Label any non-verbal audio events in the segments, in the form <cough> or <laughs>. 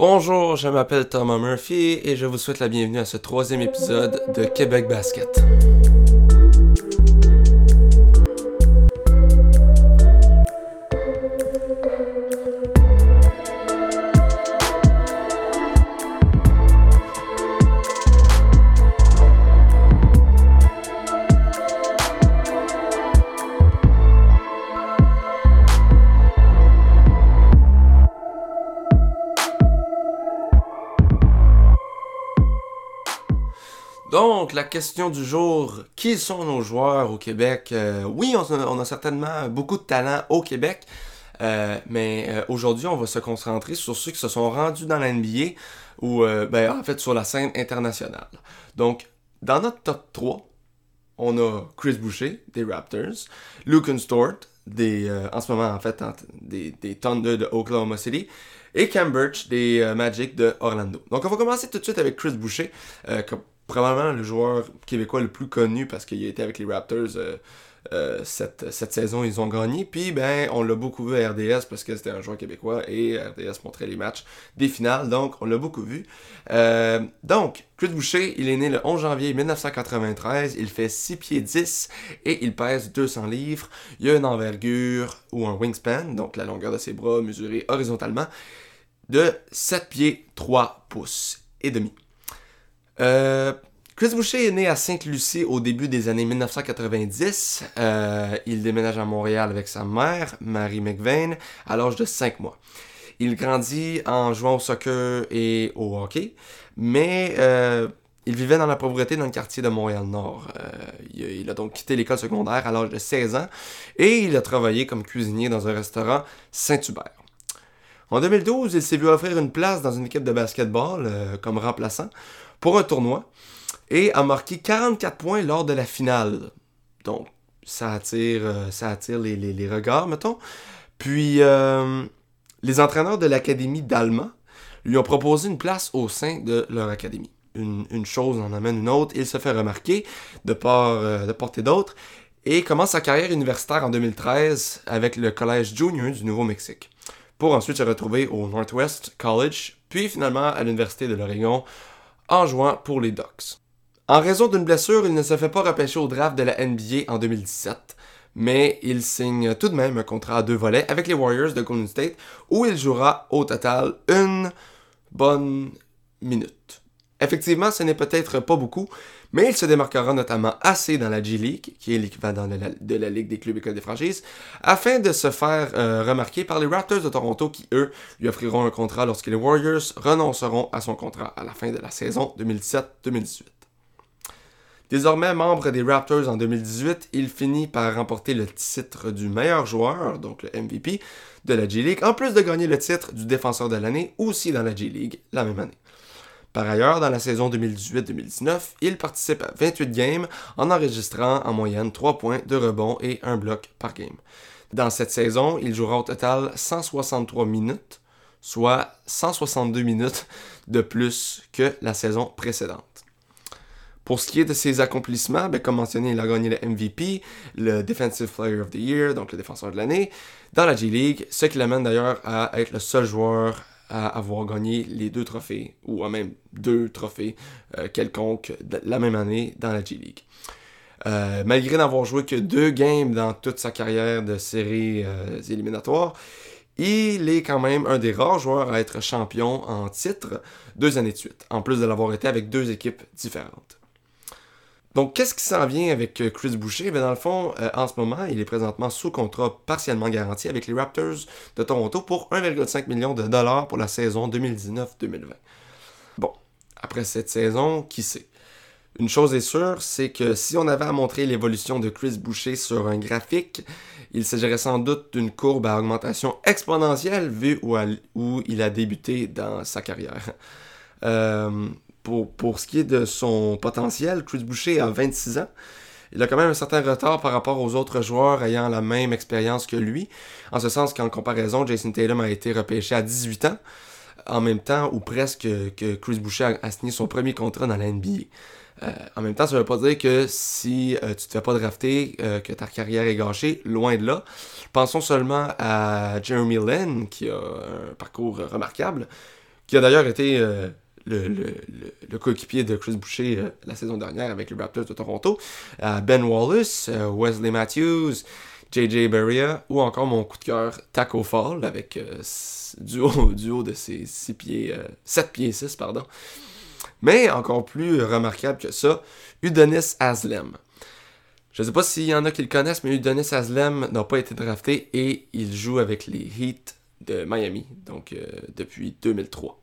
Bonjour, je m'appelle Thomas Murphy et je vous souhaite la bienvenue à ce troisième épisode de Québec Basket. Donc, la question du jour, qui sont nos joueurs au Québec? Euh, oui, on a, certainement beaucoup de talent au Québec, euh, mais euh, aujourd'hui, on va se concentrer sur ceux qui se sont rendus dans la NBA ou, ben, en fait, sur la scène internationale. Donc, dans notre top 3, on a Chris Boucher, des Raptors, Luke Stort, des, en ce moment, en fait, des, des Thunder de Oklahoma City, et Cam Birch des Magic de Orlando. Donc on va commencer tout de suite avec Chris Boucher, probablement le joueur québécois le plus connu parce qu'il a été avec les Raptors euh, euh, cette, cette, saison, ils ont gagné. Puis, ben, on l'a beaucoup vu à RDS parce que c'était un joueur québécois et RDS montrait les matchs des finales, donc on l'a beaucoup vu. Euh, donc, Chris Boucher, il est né le 11 janvier 1993, il fait 6 pieds 10 et il pèse 200 livres. Il a une envergure ou un wingspan, donc la longueur de ses bras mesurée horizontalement, de 7 pieds 3 pouces et demi. Euh, Chris Boucher est né à Sainte-Lucie au début des années 1990. Euh, il déménage à Montréal avec sa mère, Marie McVeigh, à l'âge de 5 mois. Il grandit en jouant au soccer et au hockey, mais euh, il vivait dans la pauvreté dans le quartier de Montréal-Nord. il, il, a donc quitté l'école secondaire à l'âge de 16 ans et il a travaillé comme cuisinier dans un restaurant Saint-Hubert. En 2012, il s'est vu offrir une place dans une équipe de basketball comme remplaçant pour un tournoi et a marqué 44 points lors de la finale. Donc, ça attire, euh, ça attire les, regards, mettons. Puis, euh, les entraîneurs de l'académie d'Alma lui ont proposé une place au sein de leur académie. Une, chose en amène une autre, il se fait remarquer de part, euh, de porter d'autres et commence sa carrière universitaire en 2013 avec le Collège Junior du Nouveau-Mexique, pour ensuite se retrouver au Northwest College, puis finalement à l'Université de l'Oregon en jouant pour les Ducks. En raison d'une blessure, il ne se fait pas repêcher au draft de la NBA en 2017, mais il signe tout de même un contrat à deux volets avec les Warriors de Golden State où il jouera au total une bonne minute. Effectivement, ce n'est peut-être pas beaucoup, mais il se démarquera notamment assez dans la G League, qui est l'équivalent de, la, Ligue des clubs et des franchises, afin de se faire euh, remarquer par les Raptors de Toronto qui, eux, lui offriront un contrat lorsque les Warriors renonceront à son contrat à la fin de la saison 2017-2018. Désormais membre des Raptors en 2018, il finit par remporter le titre du meilleur joueur, donc le MVP, de la G League, en plus de gagner le titre du défenseur de l'année aussi dans la G League la même année. Par ailleurs, dans la saison 2018-2019, il participe à 28 games en enregistrant en moyenne 3 points de rebond et 1 bloc par game. Dans cette saison, il jouera au total 163 minutes, soit 162 minutes de plus que la saison précédente. Pour ce qui est de ses accomplissements, ben, comme mentionné, il a gagné le MVP, le Defensive Player of the Year, donc le défenseur de l'année, dans la G-League, ce qui l'amène d'ailleurs à être le seul joueur à avoir gagné les deux trophées, ou même deux trophées euh, quelconques la même année dans la G-League. Euh, malgré n'avoir joué que deux games dans toute sa carrière de séries euh, éliminatoires, il est quand même un des rares joueurs à être champion en titre deux années de suite, en plus de l'avoir été avec deux équipes différentes. Donc, qu'est-ce qui s'en vient avec euh, Chris Boucher? Ben, dans le fond, euh, en ce moment, il est présentement sous contrat partiellement garanti avec les Raptors de Toronto pour 1,5 million de dollars pour la saison 2019-2020. Bon, après cette saison, qui sait? Une chose est sûre, c'est que si on avait à montrer l'évolution de Chris Boucher sur un graphique, il s'agirait sans doute d'une courbe à augmentation exponentielle vu où, où il a débuté dans sa carrière. Euh, pour, ce qui est de son potentiel, Chris Boucher a 26 ans. Il a quand même un certain retard par rapport aux autres joueurs ayant la même expérience que lui. En ce sens qu'en comparaison, Jason Tatum a été repêché à 18 ans, en même temps ou presque que Chris Boucher a, signé son premier contrat dans la NBA. Euh, en même temps, ça ne veut pas dire que si euh, tu ne te fais pas drafter, euh, que ta carrière est gâchée, loin de là. Pensons seulement à Jeremy Lin, qui a un parcours remarquable, qui a d'ailleurs été le, coéquipier de Chris Boucher la saison dernière avec les Raptors de Toronto. ben Wallace, Wesley Matthews, JJ Beria ou encore mon coup de cœur Taco Fall avec du, haut, de ses 6 pieds, 7 pieds 6, pardon. Mais encore plus remarquable que ça, Udonis Aslem. Je ne sais pas s'il y en a qui le connaissent, mais Udonis Aslem n'a pas été drafté et il joue avec les Heat de Miami, donc euh, depuis 2003.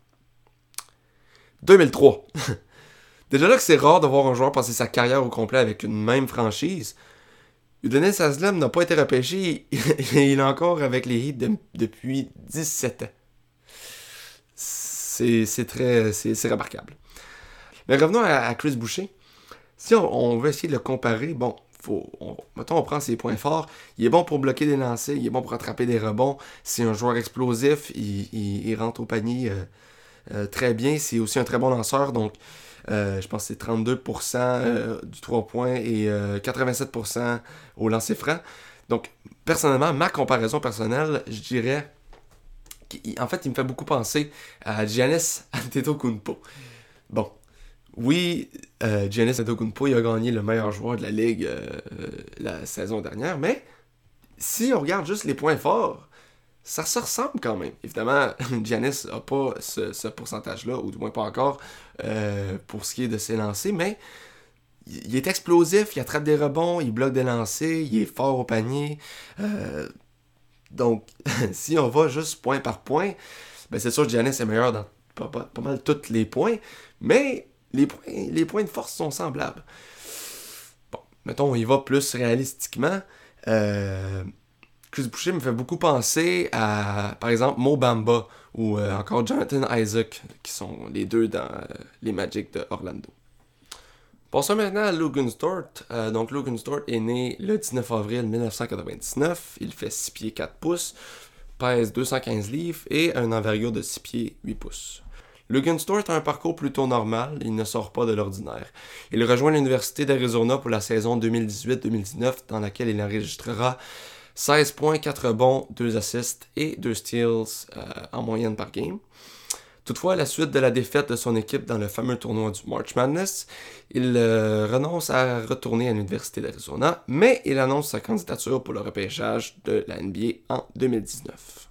2003! <laughs> Déjà là que c'est rare de voir un joueur passer sa carrière au complet avec une même franchise. Udonis Aslem n'a pas été repêché, <laughs> il est encore avec les Heat depuis 17 ans. C'est très... c'est remarquable. Mais revenons à, Chris Boucher. Si on, veut essayer de le comparer, bon, faut, mettons, on prend ses points forts. Il est bon pour bloquer des lancers, il est bon pour attraper des rebonds. C'est un joueur explosif, il, rentre au panier euh, très bien. C'est aussi un très bon lanceur, donc euh, je pense que c'est 32% du 3 points et 87% au lancer franc. Donc, personnellement, ma comparaison personnelle, je dirais. En fait, il me fait beaucoup penser à Giannis Antetokounmpo. Bon, oui, euh, Giannis Antetokounmpo il a gagné le meilleur joueur de la ligue euh, la saison dernière, mais si on regarde juste les points forts, ça se ressemble quand même. Évidemment, <laughs> Giannis n'a pas ce, pourcentage-là, ou du moins pas encore, euh, pour ce qui est de ses lancers, mais il est explosif, il attrape des rebonds, il bloque des lancers, il est fort au panier. donc, <laughs> si on va juste point par point, ben c'est sûr que Giannis est meilleur dans pas, pas mal tous les points, mais les points, les points de force sont semblables. Bon, mettons, on y va plus réalistiquement. Euh, Chris Boucher me fait beaucoup penser à, par exemple, Mo Bamba ou euh, encore Jonathan Isaac, qui sont les deux dans euh, les Magic de Orlando. Passons maintenant à Logan Stort. donc, Logan Stort est né le 19 avril 1999. Il fait 6 pieds 4 pouces, pèse 215 livres et a une envergure de 6 pieds 8 pouces. Logan Stewart a un parcours plutôt normal, il ne sort pas de l'ordinaire. Il rejoint l'Université d'Arizona pour la saison 2018-2019 dans laquelle il enregistrera 16 points, 4 bons, 2 assists et 2 steals euh, en moyenne par game. Toutefois, à la suite de la défaite de son équipe dans le fameux tournoi du March Madness, il euh, renonce à retourner à l'Université d'Arizona, mais il annonce sa candidature pour le repêchage de la NBA en 2019.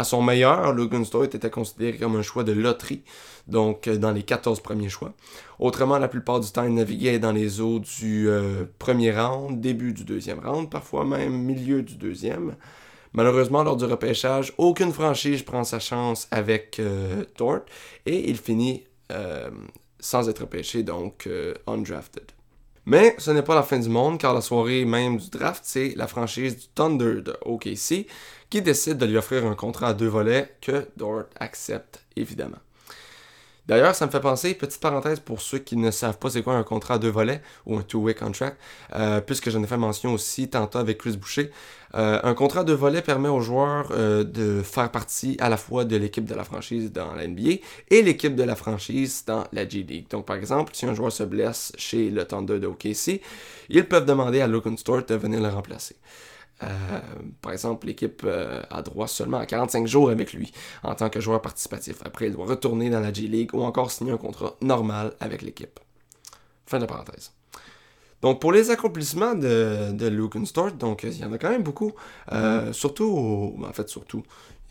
À son meilleur, Logan Stewart était considéré comme un choix de loterie, donc euh, dans les 14 premiers choix. Autrement, la plupart du temps, il naviguait dans les eaux du euh, premier round, début du deuxième round, parfois même milieu du deuxième. Malheureusement, lors du repêchage, aucune franchise prend sa chance avec euh, Tort et il finit sans être repêché, donc undrafted. Mais ce n'est pas la fin du monde, car la soirée même du draft, c'est la franchise du Thunder de OKC qui décide de lui offrir un contrat à deux volets que Dort accepte évidemment. D'ailleurs, ça me fait penser, petite parenthèse pour ceux qui ne savent pas c'est quoi un contrat à deux volets ou un two-way contract, euh, puisque j'en ai fait mention aussi tantôt avec Chris Boucher. Euh, un contrat à deux volets permet aux joueurs euh, de faire partie à la fois de l'équipe de la franchise dans la NBA et l'équipe de la franchise dans la G League. Donc, par exemple, si un joueur se blesse chez le Thunder de OKC, ils peuvent demander à Logan Stewart de venir le remplacer. Euh, par exemple, l'équipe euh, a droit seulement à 45 jours avec lui en tant que joueur participatif. Après, il doit retourner dans la G-League ou encore signer un contrat normal avec l'équipe. Fin de parenthèse. Donc, pour les accomplissements de, de Luke Stort, donc il y en a quand même beaucoup. Euh, surtout, en fait, surtout,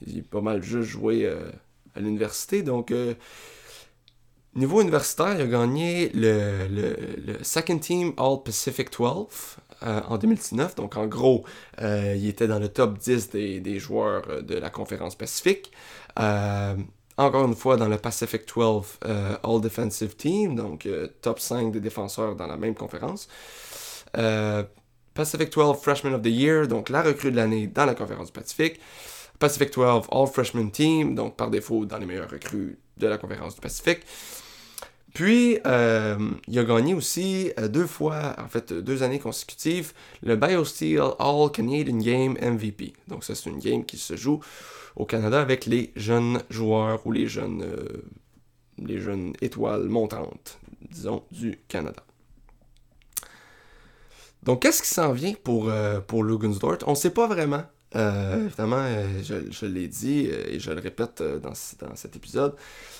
il est pas mal juste joué à l'université. Donc, niveau universitaire, il a gagné le, le, le Second Team All Pacific 12 euh, en 2019. Donc, en gros, euh, il était dans le top 10 des, joueurs euh, de la conférence Pacifique. encore une fois, dans le Pacific 12 All Defensive Team, donc top 5 des défenseurs dans la même conférence. Pacific 12 Freshman of the Year, donc la recrue de l'année dans la conférence Pacifique. Pacific 12 All Freshman Team, donc par défaut dans les meilleures recrues de la conférence du Pacifique. Puis, euh, il a gagné aussi euh, deux fois, en fait, deux années consécutives, le BioSteel All Canadian Game MVP. Donc, ça, c'est une game qui se joue au Canada avec les jeunes joueurs ou les jeunes, euh, les jeunes étoiles montantes, disons, du Canada. Donc, qu'est-ce qui s'en vient pour, pour Dort On ne sait pas vraiment. Évidemment, je, l'ai dit et je le répète dans, dans cet épisode,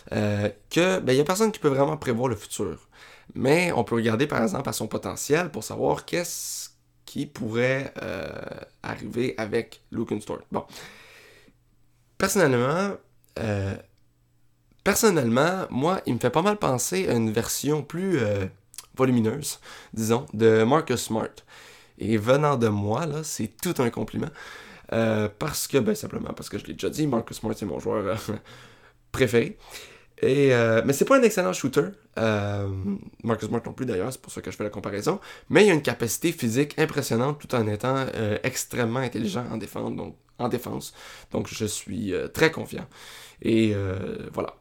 que ben, a personne qui peut vraiment prévoir le futur. Mais on peut regarder par exemple à son potentiel pour savoir qu'est-ce qui pourrait arriver avec Luke Stewart. Bon. Personnellement, personnellement, moi, il me fait pas mal penser à une version plus volumineuse, disons, de Marcus Smart. Et venant de moi, là, c'est tout un compliment. Euh, parce que, ben simplement parce que je l'ai déjà dit, Marcus Smart c'est mon joueur euh, <laughs> préféré. Et, euh, mais c'est pas un excellent shooter. Marcus Smart non plus d'ailleurs, c'est pour ça que je fais la comparaison. Mais il a une capacité physique impressionnante tout en étant extrêmement intelligent en défense. Donc, en défense. Donc je suis très confiant. Et voilà.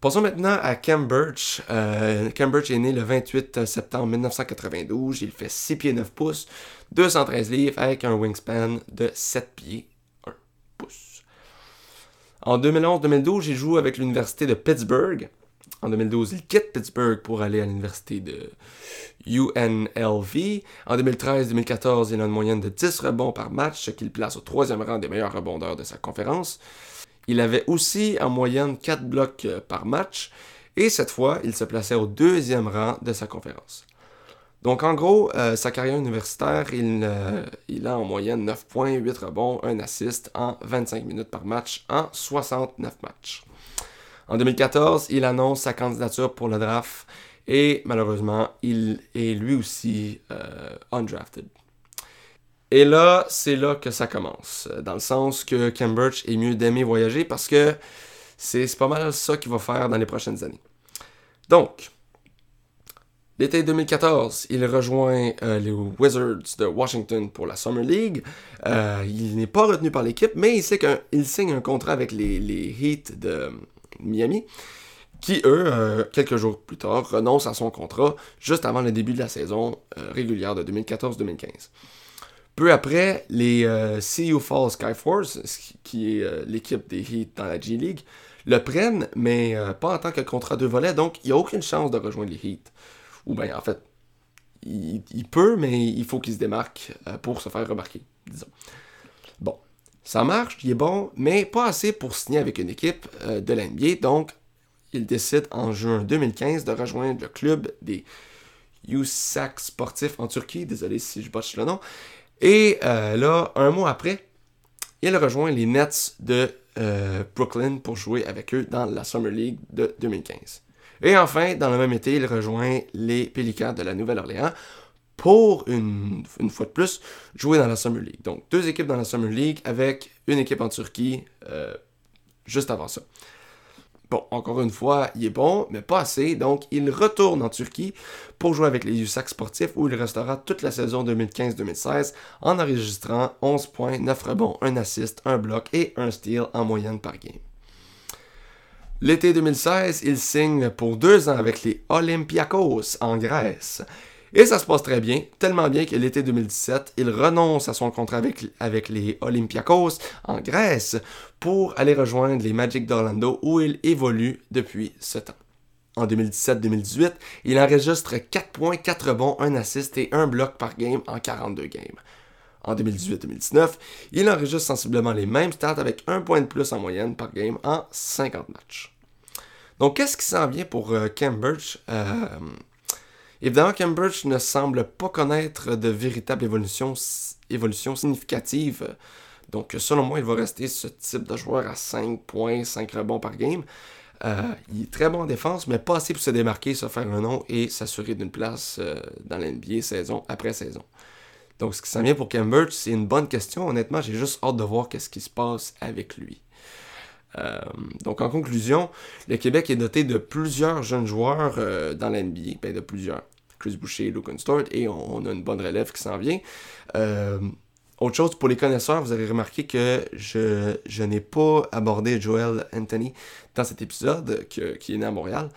Passons maintenant à Cam Birch. Euh, Cam Birch est né le 28 septembre 1992. Il fait 6 pieds 9 pouces, 213 livres avec un wingspan de 7 pieds 1 pouce. En 2011-2012, il joue avec l'université de Pittsburgh. En 2012, il quitte Pittsburgh pour aller à l'université de UNLV. En 2013-2014, il a une moyenne de 10 rebonds par match, ce qui le place au troisième rang des meilleurs rebondeurs de sa conférence. Il avait aussi en moyenne 4 blocs euh, par match, et cette fois, il se plaçait au deuxième rang de sa conférence. Donc en gros, euh, sa carrière universitaire, il, euh, il, a en moyenne 9 points, 8 rebonds, 1 assist en 25 minutes par match en 69 matchs. En 2014, il annonce sa candidature pour le draft et malheureusement, il est lui aussi undrafted. Et là, c'est là que ça commence. Dans le sens que Cambridge est mieux d'aimer voyager parce que c'est pas mal ça qu'il va faire dans les prochaines années. Donc, l'été 2014, il rejoint euh, les Wizards de Washington pour la Summer League. Euh, il n'est pas retenu par l'équipe, mais il sait qu'il signe un contrat avec les, Heat de Miami qui, eux, euh, quelques jours plus tard, renoncent à son contrat juste avant le début de la saison régulière de 2014-2015. Peu après, les euh, CU Fall Skyforce, qui est euh, l'équipe des Heat dans la G League, le prennent, mais euh, pas en tant que contrat de volet, donc il n'y a aucune chance de rejoindre les Heat. Ou bien, en fait, il, peut, mais il faut qu'il se démarque pour se faire remarquer, disons. Bon, ça marche, il est bon, mais pas assez pour signer avec une équipe de l'NBA, donc il décide en juin 2015 de rejoindre le club des USAC sportifs en Turquie, désolé si je botche le nom, et euh, là, un mois après, il rejoint les Nets de euh, Brooklyn pour jouer avec eux dans la Summer League de 2015. Et enfin, dans le même été, il rejoint les Pélicans de la Nouvelle-Orléans pour une, fois de plus jouer dans la Summer League. Donc deux équipes dans la Summer League avec une équipe en Turquie euh, juste avant ça. Bon, encore une fois, il est bon, mais pas assez, donc il retourne en Turquie pour jouer avec les USAC sportifs où il restera toute la saison 2015-2016 en enregistrant 11 points, 9 rebonds, 1 assist, 1 bloc et 1 steal en moyenne par game. L'été 2016, il signe pour deux ans avec les Olympiakos en Grèce. Et ça se passe très bien, tellement bien que l'été 2017, il renonce à son contrat avec, les Olympiakos en Grèce pour aller rejoindre les Magic d'Orlando où il évolue depuis ce temps. En 2017-2018, il enregistre 4 points, 4 rebonds, 1 assist et 1 bloc par game en 42 games. En 2018-2019, il enregistre sensiblement les mêmes stats avec 1 point de plus en moyenne par game en 50 matchs. Donc, qu'est-ce qui s'en vient pour euh, Cambridge euh, Évidemment, Cambridge ne semble pas connaître de véritable évolution, significative. Donc, selon moi, il va rester ce type de joueur à 5 points, 5 rebonds par game. Euh, il est très bon en défense, mais pas assez pour se démarquer, se faire un nom et s'assurer d'une place euh, dans l'NBA saison après saison. Donc, ce qui s'en vient pour Cambridge, c'est une bonne question. Honnêtement, j'ai juste hâte de voir qu'est-ce qui se passe avec lui. Euh, donc en conclusion, le Québec est doté de plusieurs jeunes joueurs euh, dans l'NBA, ben de plusieurs. Chris Boucher, Luke Stewart, et on, a une bonne relève qui s'en vient. Euh, autre chose, pour les connaisseurs, vous avez remarqué que je, je n'ai pas abordé Joel Anthony dans cet épisode qui est né à Montréal.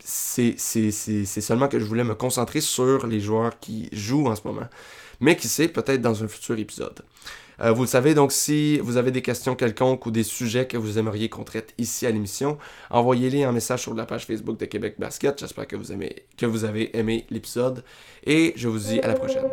c'est seulement que je voulais me concentrer sur les joueurs qui jouent en ce moment, mais qui sait, peut-être dans un futur épisode. Euh, vous le savez, donc si vous avez des questions quelconques ou des sujets que vous aimeriez qu'on traite ici à l'émission, envoyez-les en message sur la page Facebook de Québec Basket. J'espère que vous avez aimé l'épisode et je vous dis à la prochaine.